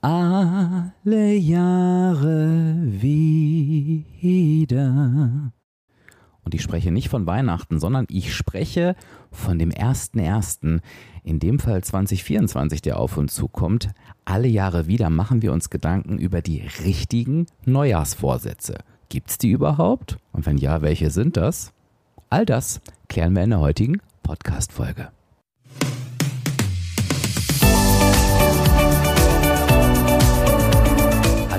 alle Jahre wieder. Und ich spreche nicht von Weihnachten, sondern ich spreche von dem 1.1., in dem Fall 2024, der auf uns zukommt. Alle Jahre wieder machen wir uns Gedanken über die richtigen Neujahrsvorsätze. Gibt es die überhaupt? Und wenn ja, welche sind das? All das klären wir in der heutigen Podcast-Folge.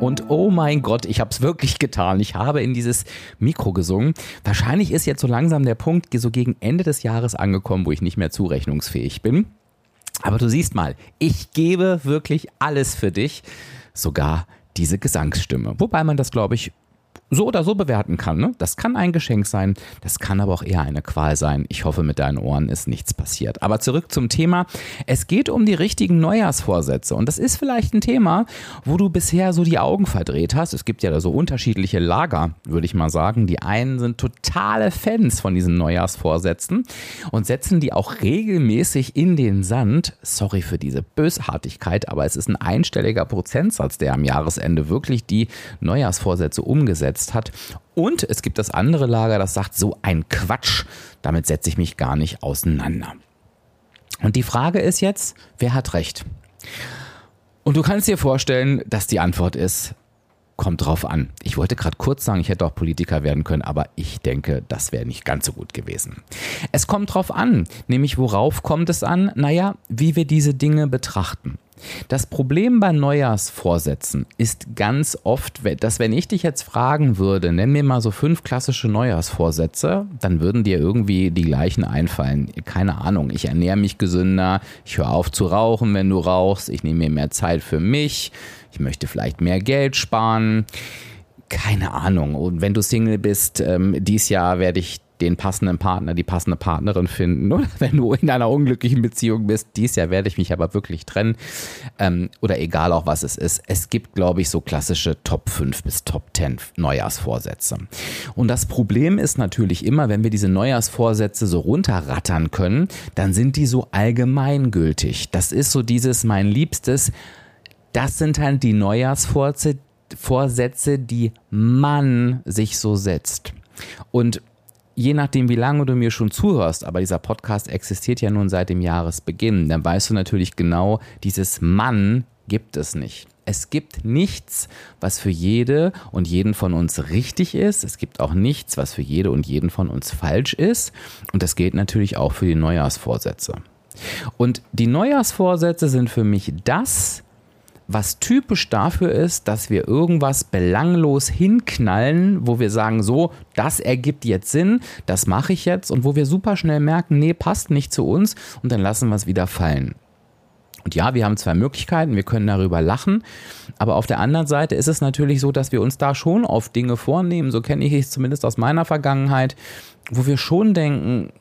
Und oh mein Gott, ich habe es wirklich getan. Ich habe in dieses Mikro gesungen. Wahrscheinlich ist jetzt so langsam der Punkt so gegen Ende des Jahres angekommen, wo ich nicht mehr zurechnungsfähig bin. Aber du siehst mal, ich gebe wirklich alles für dich, sogar diese Gesangsstimme. Wobei man das, glaube ich, so oder so bewerten kann. Ne? Das kann ein Geschenk sein, das kann aber auch eher eine Qual sein. Ich hoffe, mit deinen Ohren ist nichts passiert. Aber zurück zum Thema. Es geht um die richtigen Neujahrsvorsätze. Und das ist vielleicht ein Thema, wo du bisher so die Augen verdreht hast. Es gibt ja da so unterschiedliche Lager, würde ich mal sagen. Die einen sind totale Fans von diesen Neujahrsvorsätzen und setzen die auch regelmäßig in den Sand. Sorry für diese Bösartigkeit, aber es ist ein einstelliger Prozentsatz, der am Jahresende wirklich die Neujahrsvorsätze umgesetzt gesetzt hat. Und es gibt das andere Lager, das sagt, so ein Quatsch, damit setze ich mich gar nicht auseinander. Und die Frage ist jetzt, wer hat recht? Und du kannst dir vorstellen, dass die Antwort ist, kommt drauf an. Ich wollte gerade kurz sagen, ich hätte auch Politiker werden können, aber ich denke, das wäre nicht ganz so gut gewesen. Es kommt drauf an, nämlich worauf kommt es an? Naja, wie wir diese Dinge betrachten. Das Problem bei Neujahrsvorsätzen ist ganz oft, dass wenn ich dich jetzt fragen würde, nenn mir mal so fünf klassische Neujahrsvorsätze, dann würden dir irgendwie die gleichen einfallen. Keine Ahnung, ich ernähre mich gesünder, ich höre auf zu rauchen, wenn du rauchst, ich nehme mir mehr Zeit für mich, ich möchte vielleicht mehr Geld sparen. Keine Ahnung. Und wenn du Single bist, ähm, dies Jahr werde ich den passenden Partner, die passende Partnerin finden. Oder wenn du in einer unglücklichen Beziehung bist, dies Jahr werde ich mich aber wirklich trennen. Ähm, oder egal auch was es ist. Es gibt, glaube ich, so klassische Top 5 bis Top 10 Neujahrsvorsätze. Und das Problem ist natürlich immer, wenn wir diese Neujahrsvorsätze so runterrattern können, dann sind die so allgemeingültig. Das ist so dieses mein Liebstes. Das sind halt die Neujahrsvorsätze, Vorsätze, die man sich so setzt. Und je nachdem, wie lange du mir schon zuhörst, aber dieser Podcast existiert ja nun seit dem Jahresbeginn, dann weißt du natürlich genau, dieses Mann gibt es nicht. Es gibt nichts, was für jede und jeden von uns richtig ist. Es gibt auch nichts, was für jede und jeden von uns falsch ist. Und das gilt natürlich auch für die Neujahrsvorsätze. Und die Neujahrsvorsätze sind für mich das, was typisch dafür ist, dass wir irgendwas belanglos hinknallen, wo wir sagen, so, das ergibt jetzt Sinn, das mache ich jetzt und wo wir super schnell merken, nee, passt nicht zu uns und dann lassen wir es wieder fallen. Und ja, wir haben zwei Möglichkeiten, wir können darüber lachen, aber auf der anderen Seite ist es natürlich so, dass wir uns da schon auf Dinge vornehmen, so kenne ich es zumindest aus meiner Vergangenheit, wo wir schon denken,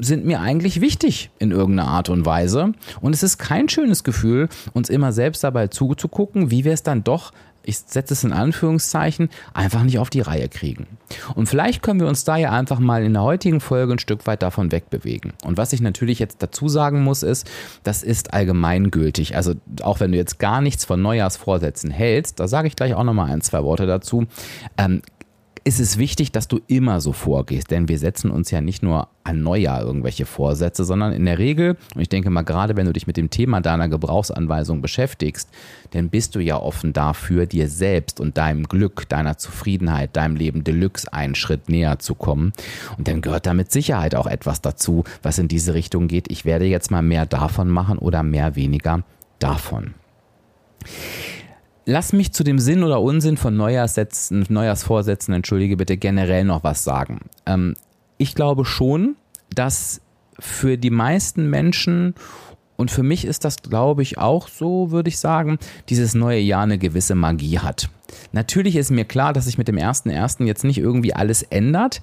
sind mir eigentlich wichtig in irgendeiner Art und Weise. Und es ist kein schönes Gefühl, uns immer selbst dabei zuzugucken, wie wir es dann doch ich setze es in Anführungszeichen, einfach nicht auf die Reihe kriegen. Und vielleicht können wir uns da ja einfach mal in der heutigen Folge ein Stück weit davon wegbewegen. Und was ich natürlich jetzt dazu sagen muss, ist, das ist allgemeingültig. Also auch wenn du jetzt gar nichts von Neujahrsvorsätzen hältst, da sage ich gleich auch nochmal ein, zwei Worte dazu, ähm, ist es wichtig, dass du immer so vorgehst, denn wir setzen uns ja nicht nur an Neujahr irgendwelche Vorsätze, sondern in der Regel, und ich denke mal gerade, wenn du dich mit dem Thema deiner Gebrauchsanweisung beschäftigst, dann bist du ja offen dafür, dir selbst und deinem Glück, deiner Zufriedenheit, deinem Leben Deluxe einen Schritt näher zu kommen. Und dann gehört da mit Sicherheit auch etwas dazu, was in diese Richtung geht. Ich werde jetzt mal mehr davon machen oder mehr weniger davon. Lass mich zu dem Sinn oder Unsinn von Neujahrssätzen, Neujahrsvorsätzen, entschuldige bitte, generell noch was sagen. Ähm, ich glaube schon, dass für die meisten Menschen und für mich ist das, glaube ich, auch so, würde ich sagen, dieses neue Jahr eine gewisse Magie hat. Natürlich ist mir klar, dass sich mit dem 1.1. jetzt nicht irgendwie alles ändert,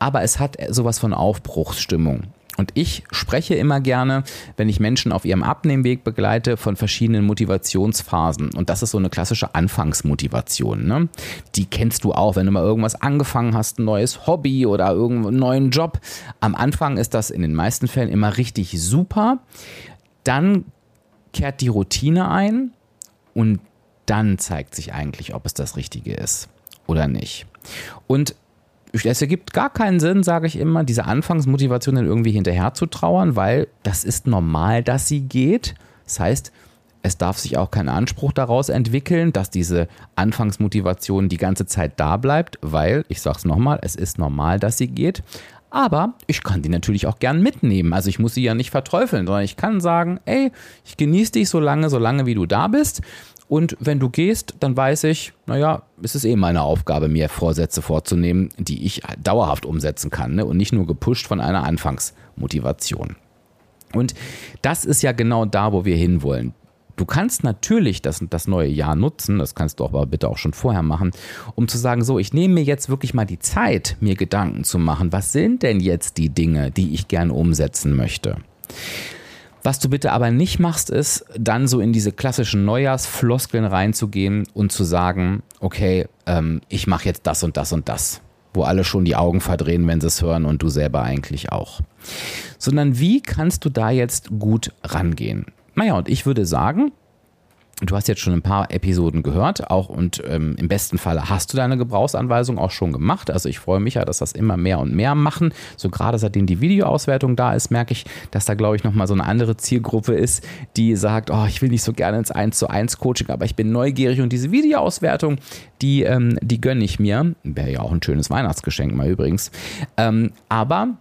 aber es hat sowas von Aufbruchsstimmung. Und ich spreche immer gerne, wenn ich Menschen auf ihrem Abnehmweg begleite, von verschiedenen Motivationsphasen. Und das ist so eine klassische Anfangsmotivation. Ne? Die kennst du auch, wenn du mal irgendwas angefangen hast, ein neues Hobby oder irgendeinen neuen Job. Am Anfang ist das in den meisten Fällen immer richtig super. Dann kehrt die Routine ein und dann zeigt sich eigentlich, ob es das Richtige ist oder nicht. Und es ergibt gar keinen Sinn, sage ich immer, diese Anfangsmotivation dann irgendwie hinterher zu trauern, weil das ist normal, dass sie geht. Das heißt, es darf sich auch kein Anspruch daraus entwickeln, dass diese Anfangsmotivation die ganze Zeit da bleibt, weil, ich sage es nochmal, es ist normal, dass sie geht. Aber ich kann die natürlich auch gern mitnehmen. Also ich muss sie ja nicht verteufeln, sondern ich kann sagen, ey, ich genieße dich so lange, so lange wie du da bist. Und wenn du gehst, dann weiß ich, naja, es ist eh meine Aufgabe, mir Vorsätze vorzunehmen, die ich dauerhaft umsetzen kann ne? und nicht nur gepusht von einer Anfangsmotivation. Und das ist ja genau da, wo wir hinwollen. Du kannst natürlich das, das neue Jahr nutzen, das kannst du aber bitte auch schon vorher machen, um zu sagen, so, ich nehme mir jetzt wirklich mal die Zeit, mir Gedanken zu machen, was sind denn jetzt die Dinge, die ich gerne umsetzen möchte. Was du bitte aber nicht machst, ist dann so in diese klassischen Neujahrsfloskeln reinzugehen und zu sagen, okay, ähm, ich mache jetzt das und das und das, wo alle schon die Augen verdrehen, wenn sie es hören und du selber eigentlich auch. Sondern wie kannst du da jetzt gut rangehen? Naja, und ich würde sagen, Du hast jetzt schon ein paar Episoden gehört, auch und ähm, im besten Falle hast du deine Gebrauchsanweisung auch schon gemacht. Also ich freue mich ja, dass das immer mehr und mehr machen. So gerade seitdem die Videoauswertung da ist, merke ich, dass da glaube ich nochmal so eine andere Zielgruppe ist, die sagt, oh, ich will nicht so gerne ins 1 zu 1 Coaching, aber ich bin neugierig und diese Videoauswertung, die, ähm, die gönne ich mir. Wäre ja auch ein schönes Weihnachtsgeschenk mal übrigens. Ähm, aber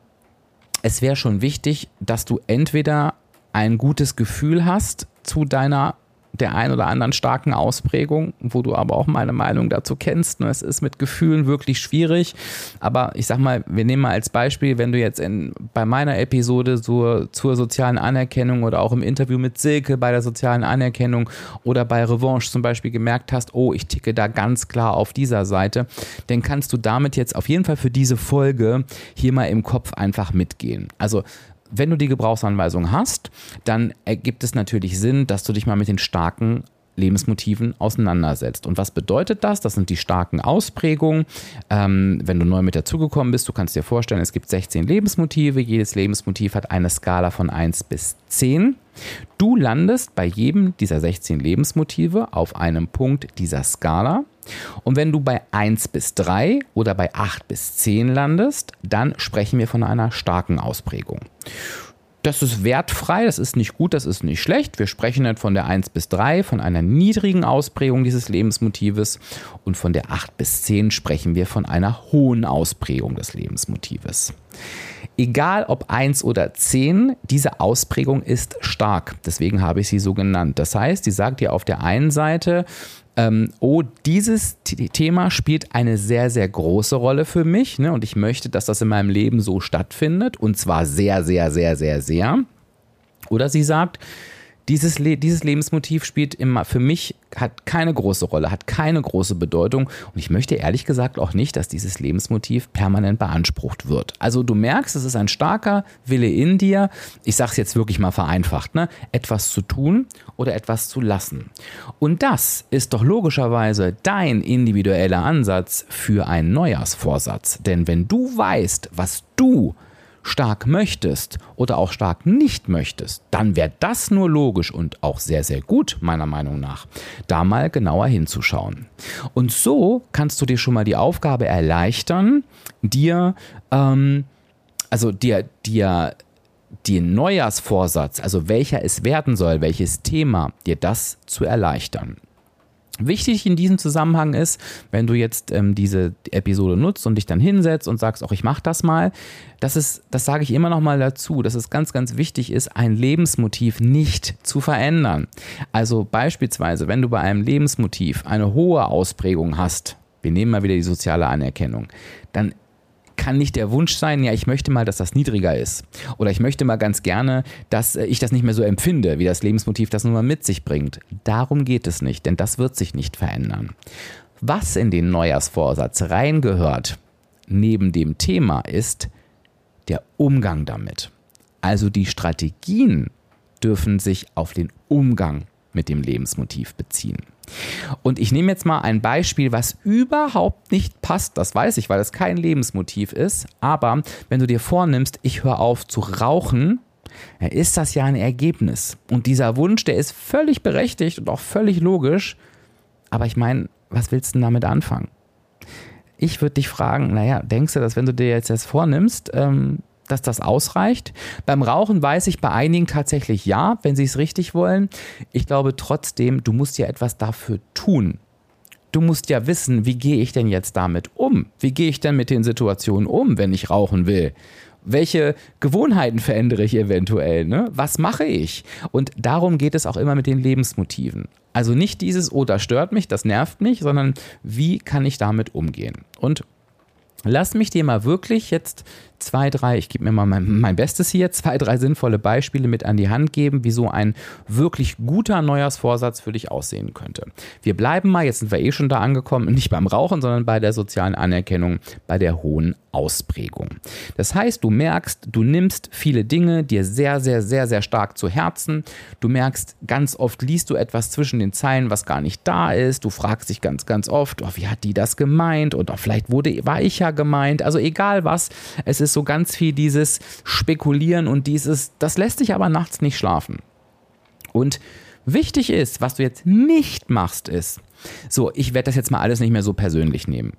es wäre schon wichtig, dass du entweder ein gutes Gefühl hast zu deiner der ein oder anderen starken Ausprägung, wo du aber auch meine Meinung dazu kennst. Ne? Es ist mit Gefühlen wirklich schwierig. Aber ich sag mal, wir nehmen mal als Beispiel, wenn du jetzt in, bei meiner Episode zur, zur sozialen Anerkennung oder auch im Interview mit Silke bei der sozialen Anerkennung oder bei Revanche zum Beispiel gemerkt hast, oh, ich ticke da ganz klar auf dieser Seite, dann kannst du damit jetzt auf jeden Fall für diese Folge hier mal im Kopf einfach mitgehen. Also wenn du die Gebrauchsanweisung hast, dann ergibt es natürlich Sinn, dass du dich mal mit den starken Lebensmotiven auseinandersetzt. Und was bedeutet das? Das sind die starken Ausprägungen. Ähm, wenn du neu mit dazugekommen bist, du kannst dir vorstellen, es gibt 16 Lebensmotive. Jedes Lebensmotiv hat eine Skala von 1 bis 10. Du landest bei jedem dieser 16 Lebensmotive auf einem Punkt dieser Skala. Und wenn du bei 1 bis 3 oder bei 8 bis 10 landest, dann sprechen wir von einer starken Ausprägung. Das ist wertfrei, das ist nicht gut, das ist nicht schlecht. Wir sprechen dann von der 1 bis 3, von einer niedrigen Ausprägung dieses Lebensmotives und von der 8 bis 10 sprechen wir von einer hohen Ausprägung des Lebensmotives. Egal ob 1 oder 10, diese Ausprägung ist stark. Deswegen habe ich sie so genannt. Das heißt, sie sagt dir auf der einen Seite, ähm, oh, dieses Thema spielt eine sehr, sehr große Rolle für mich ne? und ich möchte, dass das in meinem Leben so stattfindet und zwar sehr, sehr, sehr, sehr, sehr. Oder sie sagt, dieses, Le dieses Lebensmotiv spielt immer für mich, hat keine große Rolle, hat keine große Bedeutung. Und ich möchte ehrlich gesagt auch nicht, dass dieses Lebensmotiv permanent beansprucht wird. Also du merkst, es ist ein starker Wille in dir, ich sage es jetzt wirklich mal vereinfacht, ne? etwas zu tun oder etwas zu lassen. Und das ist doch logischerweise dein individueller Ansatz für einen Neujahrsvorsatz. Denn wenn du weißt, was du stark möchtest oder auch stark nicht möchtest, dann wäre das nur logisch und auch sehr, sehr gut, meiner Meinung nach, da mal genauer hinzuschauen. Und so kannst du dir schon mal die Aufgabe erleichtern, dir, ähm, also dir, dir den Neujahrsvorsatz, also welcher es werden soll, welches Thema, dir das zu erleichtern. Wichtig in diesem Zusammenhang ist, wenn du jetzt ähm, diese Episode nutzt und dich dann hinsetzt und sagst, auch ich mache das mal, das ist, das sage ich immer noch mal dazu, dass es ganz, ganz wichtig ist, ein Lebensmotiv nicht zu verändern. Also beispielsweise, wenn du bei einem Lebensmotiv eine hohe Ausprägung hast, wir nehmen mal wieder die soziale Anerkennung, dann kann nicht der Wunsch sein, ja, ich möchte mal, dass das niedriger ist. Oder ich möchte mal ganz gerne, dass äh, ich das nicht mehr so empfinde, wie das Lebensmotiv das nun mal mit sich bringt. Darum geht es nicht, denn das wird sich nicht verändern. Was in den Neujahrsvorsatz reingehört, neben dem Thema, ist der Umgang damit. Also die Strategien dürfen sich auf den Umgang mit dem Lebensmotiv beziehen. Und ich nehme jetzt mal ein Beispiel, was überhaupt nicht passt. Das weiß ich, weil es kein Lebensmotiv ist. Aber wenn du dir vornimmst, ich höre auf zu rauchen, ist das ja ein Ergebnis. Und dieser Wunsch, der ist völlig berechtigt und auch völlig logisch. Aber ich meine, was willst du denn damit anfangen? Ich würde dich fragen, naja, denkst du, dass wenn du dir jetzt das vornimmst, ähm, dass das ausreicht. Beim Rauchen weiß ich bei einigen tatsächlich ja, wenn sie es richtig wollen. Ich glaube trotzdem, du musst ja etwas dafür tun. Du musst ja wissen, wie gehe ich denn jetzt damit um? Wie gehe ich denn mit den Situationen um, wenn ich rauchen will? Welche Gewohnheiten verändere ich eventuell? Ne? Was mache ich? Und darum geht es auch immer mit den Lebensmotiven. Also nicht dieses, oh, das stört mich, das nervt mich, sondern wie kann ich damit umgehen? Und lass mich dir mal wirklich jetzt zwei, drei, ich gebe mir mal mein, mein, Bestes hier, zwei, drei sinnvolle Beispiele mit an die Hand geben, wie so ein wirklich guter Neujahrsvorsatz für dich aussehen könnte. Wir bleiben mal, jetzt sind wir eh schon da angekommen, nicht beim Rauchen, sondern bei der sozialen Anerkennung, bei der hohen Ausprägung. Das heißt, du merkst, du nimmst viele Dinge dir sehr, sehr, sehr, sehr stark zu Herzen. Du merkst, ganz oft liest du etwas zwischen den Zeilen, was gar nicht da ist. Du fragst dich ganz, ganz oft, oh, wie hat die das gemeint? Oder vielleicht wurde, war ich ja gemeint. Also egal was, es ist ist so ganz viel dieses Spekulieren und dieses, das lässt sich aber nachts nicht schlafen. Und wichtig ist, was du jetzt nicht machst, ist, so, ich werde das jetzt mal alles nicht mehr so persönlich nehmen.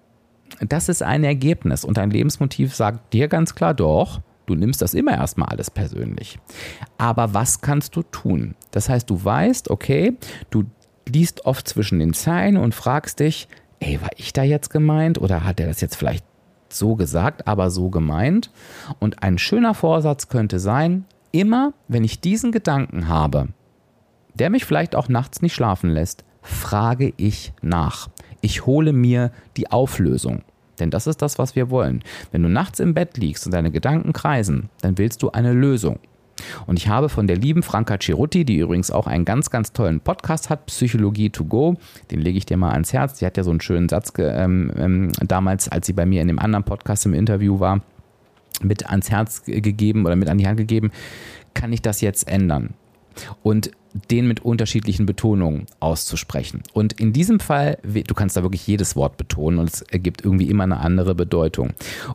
Das ist ein Ergebnis und dein Lebensmotiv sagt dir ganz klar, doch, du nimmst das immer erstmal alles persönlich. Aber was kannst du tun? Das heißt, du weißt, okay, du liest oft zwischen den Zeilen und fragst dich, ey, war ich da jetzt gemeint oder hat er das jetzt vielleicht so gesagt, aber so gemeint. Und ein schöner Vorsatz könnte sein, immer wenn ich diesen Gedanken habe, der mich vielleicht auch nachts nicht schlafen lässt, frage ich nach. Ich hole mir die Auflösung. Denn das ist das, was wir wollen. Wenn du nachts im Bett liegst und deine Gedanken kreisen, dann willst du eine Lösung. Und ich habe von der lieben Franka Cirutti, die übrigens auch einen ganz, ganz tollen Podcast hat, Psychologie to go, den lege ich dir mal ans Herz. Sie hat ja so einen schönen Satz ähm, ähm, damals, als sie bei mir in dem anderen Podcast im Interview war, mit ans Herz gegeben oder mit an die Hand gegeben, kann ich das jetzt ändern? Und den mit unterschiedlichen Betonungen auszusprechen. Und in diesem Fall, du kannst da wirklich jedes Wort betonen und es ergibt irgendwie immer eine andere Bedeutung.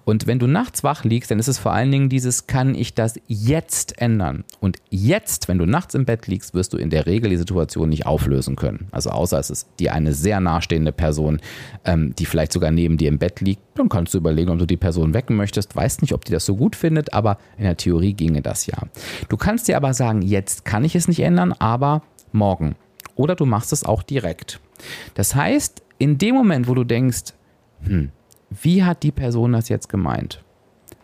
Und wenn du nachts wach liegst, dann ist es vor allen Dingen dieses, kann ich das jetzt ändern? Und jetzt, wenn du nachts im Bett liegst, wirst du in der Regel die Situation nicht auflösen können. Also außer es ist dir eine sehr nahestehende Person, ähm, die vielleicht sogar neben dir im Bett liegt, dann kannst du überlegen, ob du die Person wecken möchtest. Weißt nicht, ob die das so gut findet, aber in der Theorie ginge das ja. Du kannst dir aber sagen, jetzt kann ich es nicht ändern, aber morgen. Oder du machst es auch direkt. Das heißt, in dem Moment, wo du denkst, hm, wie hat die Person das jetzt gemeint?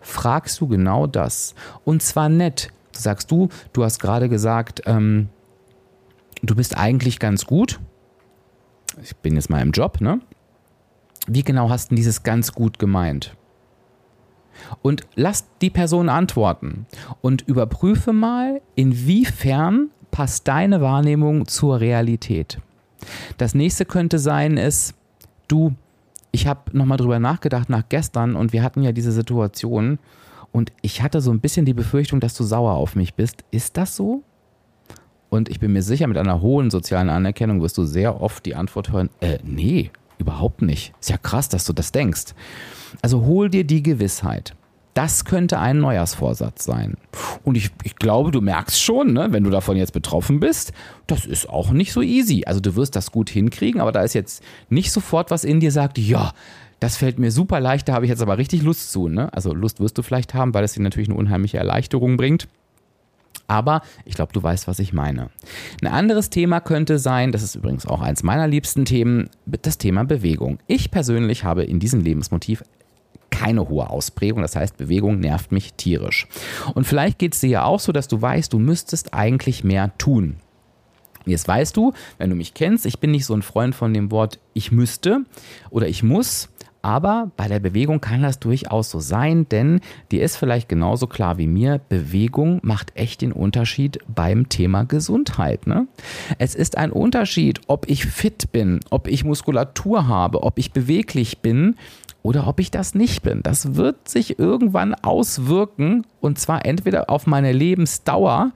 Fragst du genau das. Und zwar nett. Sagst du, du hast gerade gesagt, ähm, du bist eigentlich ganz gut. Ich bin jetzt mal im Job, ne? Wie genau hast du dieses ganz gut gemeint? Und lass die Person antworten und überprüfe mal, inwiefern passt deine Wahrnehmung zur Realität. Das nächste könnte sein, ist, du, ich habe nochmal drüber nachgedacht nach gestern und wir hatten ja diese Situation und ich hatte so ein bisschen die Befürchtung, dass du sauer auf mich bist. Ist das so? Und ich bin mir sicher, mit einer hohen sozialen Anerkennung wirst du sehr oft die Antwort hören, äh, nee, überhaupt nicht. Ist ja krass, dass du das denkst. Also hol dir die Gewissheit. Das könnte ein Neujahrsvorsatz sein. Und ich, ich glaube, du merkst schon, ne, wenn du davon jetzt betroffen bist, das ist auch nicht so easy. Also du wirst das gut hinkriegen, aber da ist jetzt nicht sofort was in dir sagt, ja, das fällt mir super leicht, da habe ich jetzt aber richtig Lust zu. Ne? Also Lust wirst du vielleicht haben, weil es dir natürlich eine unheimliche Erleichterung bringt. Aber ich glaube, du weißt, was ich meine. Ein anderes Thema könnte sein, das ist übrigens auch eins meiner liebsten Themen, das Thema Bewegung. Ich persönlich habe in diesem Lebensmotiv keine hohe Ausprägung. Das heißt, Bewegung nervt mich tierisch. Und vielleicht geht es dir ja auch so, dass du weißt, du müsstest eigentlich mehr tun. Jetzt weißt du, wenn du mich kennst, ich bin nicht so ein Freund von dem Wort ich müsste oder ich muss. Aber bei der Bewegung kann das durchaus so sein, denn dir ist vielleicht genauso klar wie mir, Bewegung macht echt den Unterschied beim Thema Gesundheit. Ne? Es ist ein Unterschied, ob ich fit bin, ob ich Muskulatur habe, ob ich beweglich bin oder ob ich das nicht bin. Das wird sich irgendwann auswirken und zwar entweder auf meine Lebensdauer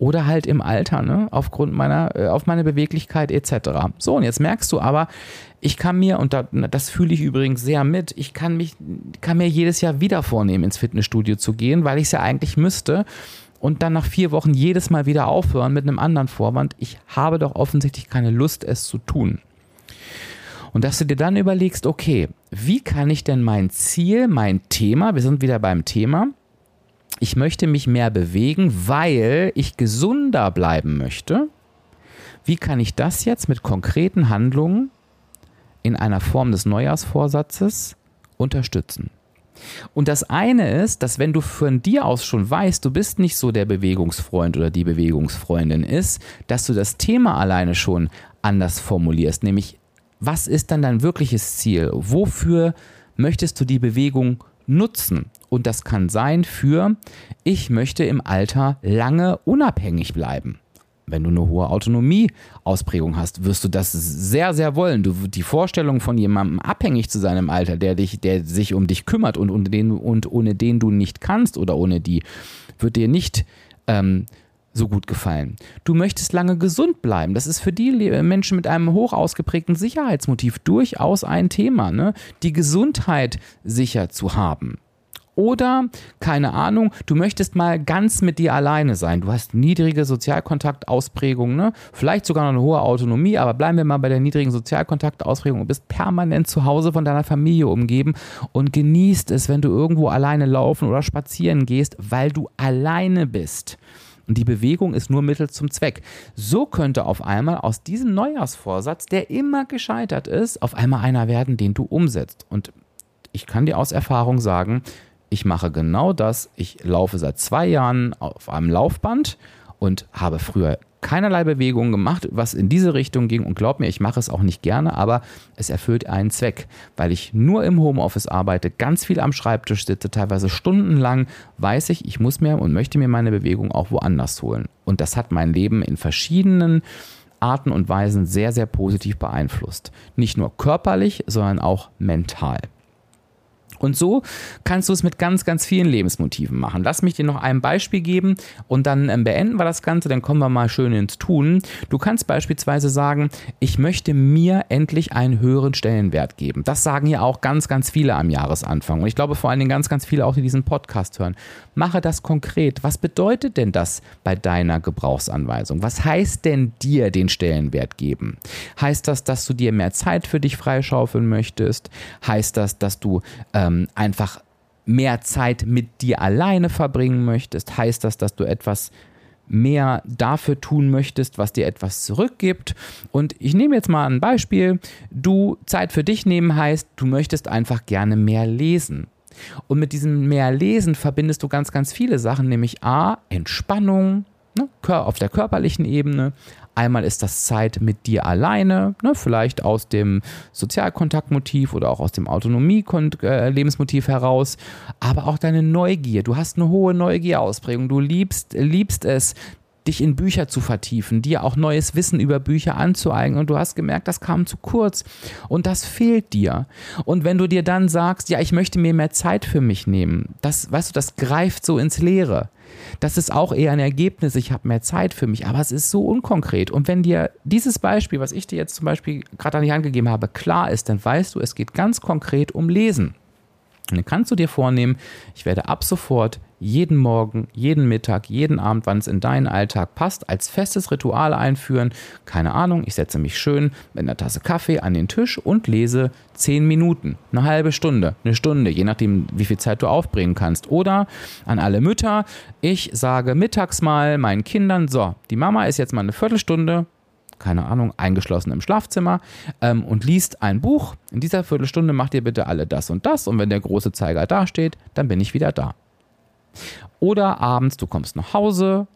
oder halt im Alter, ne? aufgrund meiner, äh, auf meine Beweglichkeit etc. So, und jetzt merkst du aber, ich kann mir, und da, das fühle ich übrigens sehr mit, ich kann mich, kann mir jedes Jahr wieder vornehmen, ins Fitnessstudio zu gehen, weil ich es ja eigentlich müsste und dann nach vier Wochen jedes Mal wieder aufhören mit einem anderen Vorwand. Ich habe doch offensichtlich keine Lust, es zu tun. Und dass du dir dann überlegst, okay, wie kann ich denn mein Ziel, mein Thema, wir sind wieder beim Thema, ich möchte mich mehr bewegen, weil ich gesunder bleiben möchte. Wie kann ich das jetzt mit konkreten Handlungen in einer Form des Neujahrsvorsatzes unterstützen? Und das eine ist, dass wenn du von dir aus schon weißt, du bist nicht so der Bewegungsfreund oder die Bewegungsfreundin ist, dass du das Thema alleine schon anders formulierst, nämlich was ist dann dein wirkliches Ziel? Wofür möchtest du die Bewegung nutzen? Und das kann sein für, ich möchte im Alter lange unabhängig bleiben. Wenn du eine hohe Autonomieausprägung hast, wirst du das sehr, sehr wollen. Du, die Vorstellung von jemandem abhängig zu sein im Alter, der, dich, der sich um dich kümmert und, und, den, und ohne den du nicht kannst oder ohne die, wird dir nicht ähm, so gut gefallen. Du möchtest lange gesund bleiben. Das ist für die Menschen mit einem hoch ausgeprägten Sicherheitsmotiv durchaus ein Thema, ne? die Gesundheit sicher zu haben. Oder, keine Ahnung, du möchtest mal ganz mit dir alleine sein. Du hast niedrige Sozialkontaktausprägung, ne? vielleicht sogar noch eine hohe Autonomie, aber bleiben wir mal bei der niedrigen Sozialkontaktausprägung und bist permanent zu Hause von deiner Familie umgeben und genießt es, wenn du irgendwo alleine laufen oder spazieren gehst, weil du alleine bist. Und die Bewegung ist nur Mittel zum Zweck. So könnte auf einmal aus diesem Neujahrsvorsatz, der immer gescheitert ist, auf einmal einer werden, den du umsetzt. Und ich kann dir aus Erfahrung sagen, ich mache genau das. Ich laufe seit zwei Jahren auf einem Laufband und habe früher keinerlei Bewegungen gemacht, was in diese Richtung ging. Und glaub mir, ich mache es auch nicht gerne, aber es erfüllt einen Zweck, weil ich nur im Homeoffice arbeite, ganz viel am Schreibtisch sitze, teilweise stundenlang, weiß ich, ich muss mir und möchte mir meine Bewegung auch woanders holen. Und das hat mein Leben in verschiedenen Arten und Weisen sehr, sehr positiv beeinflusst. Nicht nur körperlich, sondern auch mental. Und so kannst du es mit ganz, ganz vielen Lebensmotiven machen. Lass mich dir noch ein Beispiel geben und dann ähm, beenden wir das Ganze, dann kommen wir mal schön ins Tun. Du kannst beispielsweise sagen, ich möchte mir endlich einen höheren Stellenwert geben. Das sagen ja auch ganz, ganz viele am Jahresanfang. Und ich glaube vor allen Dingen ganz, ganz viele auch, die diesen Podcast hören. Mache das konkret. Was bedeutet denn das bei deiner Gebrauchsanweisung? Was heißt denn dir den Stellenwert geben? Heißt das, dass du dir mehr Zeit für dich freischaufeln möchtest? Heißt das, dass du ähm, ähm, einfach mehr Zeit mit dir alleine verbringen möchtest, heißt das, dass du etwas mehr dafür tun möchtest, was dir etwas zurückgibt. Und ich nehme jetzt mal ein Beispiel. Du Zeit für dich nehmen heißt, du möchtest einfach gerne mehr lesen. Und mit diesem mehr Lesen verbindest du ganz, ganz viele Sachen, nämlich A, Entspannung, ne, auf der körperlichen Ebene, Einmal ist das Zeit mit dir alleine, ne, vielleicht aus dem Sozialkontaktmotiv oder auch aus dem Autonomie-Lebensmotiv heraus, aber auch deine Neugier. Du hast eine hohe Neugierausprägung. Du liebst, liebst es, dich in Bücher zu vertiefen, dir auch neues Wissen über Bücher anzueignen und du hast gemerkt, das kam zu kurz und das fehlt dir. Und wenn du dir dann sagst, ja, ich möchte mir mehr Zeit für mich nehmen, das, weißt du, das greift so ins Leere. Das ist auch eher ein Ergebnis, ich habe mehr Zeit für mich, aber es ist so unkonkret. Und wenn dir dieses Beispiel, was ich dir jetzt zum Beispiel gerade an die Hand gegeben habe, klar ist, dann weißt du, es geht ganz konkret um Lesen. Und dann kannst du dir vornehmen, ich werde ab sofort jeden Morgen, jeden Mittag, jeden Abend, wann es in deinen Alltag passt, als festes Ritual einführen. Keine Ahnung, ich setze mich schön mit einer Tasse Kaffee an den Tisch und lese zehn Minuten, eine halbe Stunde, eine Stunde, je nachdem, wie viel Zeit du aufbringen kannst. Oder an alle Mütter, ich sage mittags mal meinen Kindern, so, die Mama ist jetzt mal eine Viertelstunde keine Ahnung, eingeschlossen im Schlafzimmer ähm, und liest ein Buch. In dieser Viertelstunde macht ihr bitte alle das und das und wenn der große Zeiger dasteht, dann bin ich wieder da. Oder abends, du kommst nach Hause,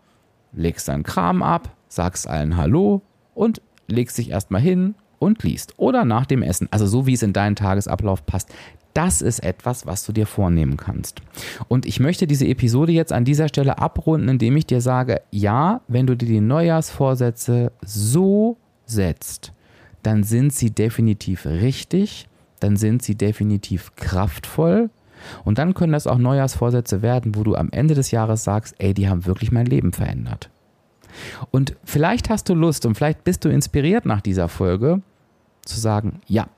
legst deinen Kram ab, sagst allen Hallo und legst dich erstmal hin und liest. Oder nach dem Essen, also so wie es in deinen Tagesablauf passt. Das ist etwas, was du dir vornehmen kannst. Und ich möchte diese Episode jetzt an dieser Stelle abrunden, indem ich dir sage, ja, wenn du dir die Neujahrsvorsätze so setzt, dann sind sie definitiv richtig dann sind sie definitiv kraftvoll. Und dann können das auch Neujahrsvorsätze werden, wo du am Ende des Jahres sagst, ey, die haben wirklich mein Leben verändert. Und vielleicht hast du Lust und vielleicht bist du inspiriert nach dieser Folge zu sagen, ja,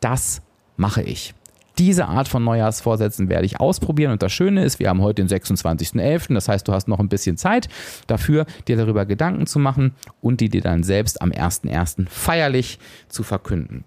das mache ich. Diese Art von Neujahrsvorsätzen werde ich ausprobieren. Und das Schöne ist, wir haben heute den 26.11. Das heißt, du hast noch ein bisschen Zeit dafür, dir darüber Gedanken zu machen und die dir dann selbst am 1.1. feierlich zu verkünden.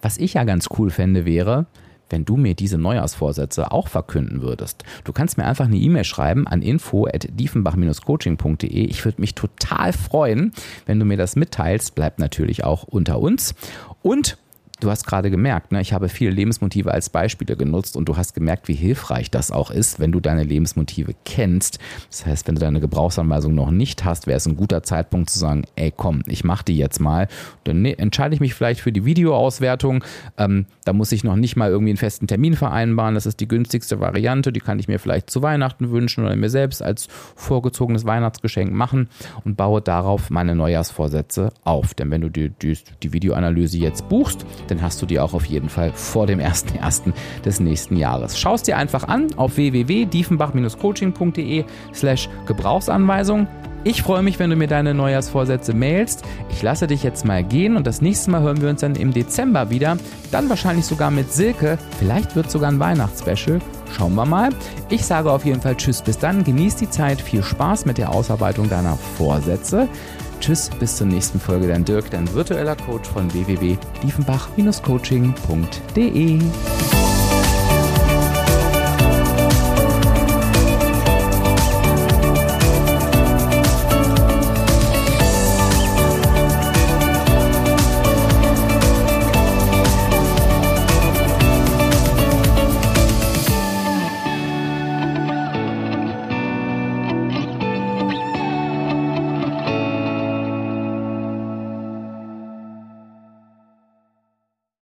Was ich ja ganz cool fände, wäre, wenn du mir diese Neujahrsvorsätze auch verkünden würdest. Du kannst mir einfach eine E-Mail schreiben an info@diefenbach-coaching.de. Ich würde mich total freuen, wenn du mir das mitteilst. Bleibt natürlich auch unter uns. Und Du hast gerade gemerkt, ne, ich habe viele Lebensmotive als Beispiele genutzt und du hast gemerkt, wie hilfreich das auch ist, wenn du deine Lebensmotive kennst. Das heißt, wenn du deine Gebrauchsanweisung noch nicht hast, wäre es ein guter Zeitpunkt zu sagen, ey komm, ich mache die jetzt mal. Dann ne, entscheide ich mich vielleicht für die Videoauswertung. Ähm, da muss ich noch nicht mal irgendwie einen festen Termin vereinbaren. Das ist die günstigste Variante. Die kann ich mir vielleicht zu Weihnachten wünschen oder mir selbst als vorgezogenes Weihnachtsgeschenk machen und baue darauf meine Neujahrsvorsätze auf. Denn wenn du die, die, die Videoanalyse jetzt buchst, dann hast du die auch auf jeden Fall vor dem 1.1. des nächsten Jahres. Schau es dir einfach an auf www.diefenbach-coaching.de slash Gebrauchsanweisung. Ich freue mich, wenn du mir deine Neujahrsvorsätze mailst. Ich lasse dich jetzt mal gehen und das nächste Mal hören wir uns dann im Dezember wieder. Dann wahrscheinlich sogar mit Silke. Vielleicht wird sogar ein Weihnachtsspecial. Schauen wir mal. Ich sage auf jeden Fall Tschüss, bis dann. Genieß die Zeit. Viel Spaß mit der Ausarbeitung deiner Vorsätze. Tschüss, bis zur nächsten Folge. Dein Dirk, dein virtueller Coach von www.diefenbach-coaching.de.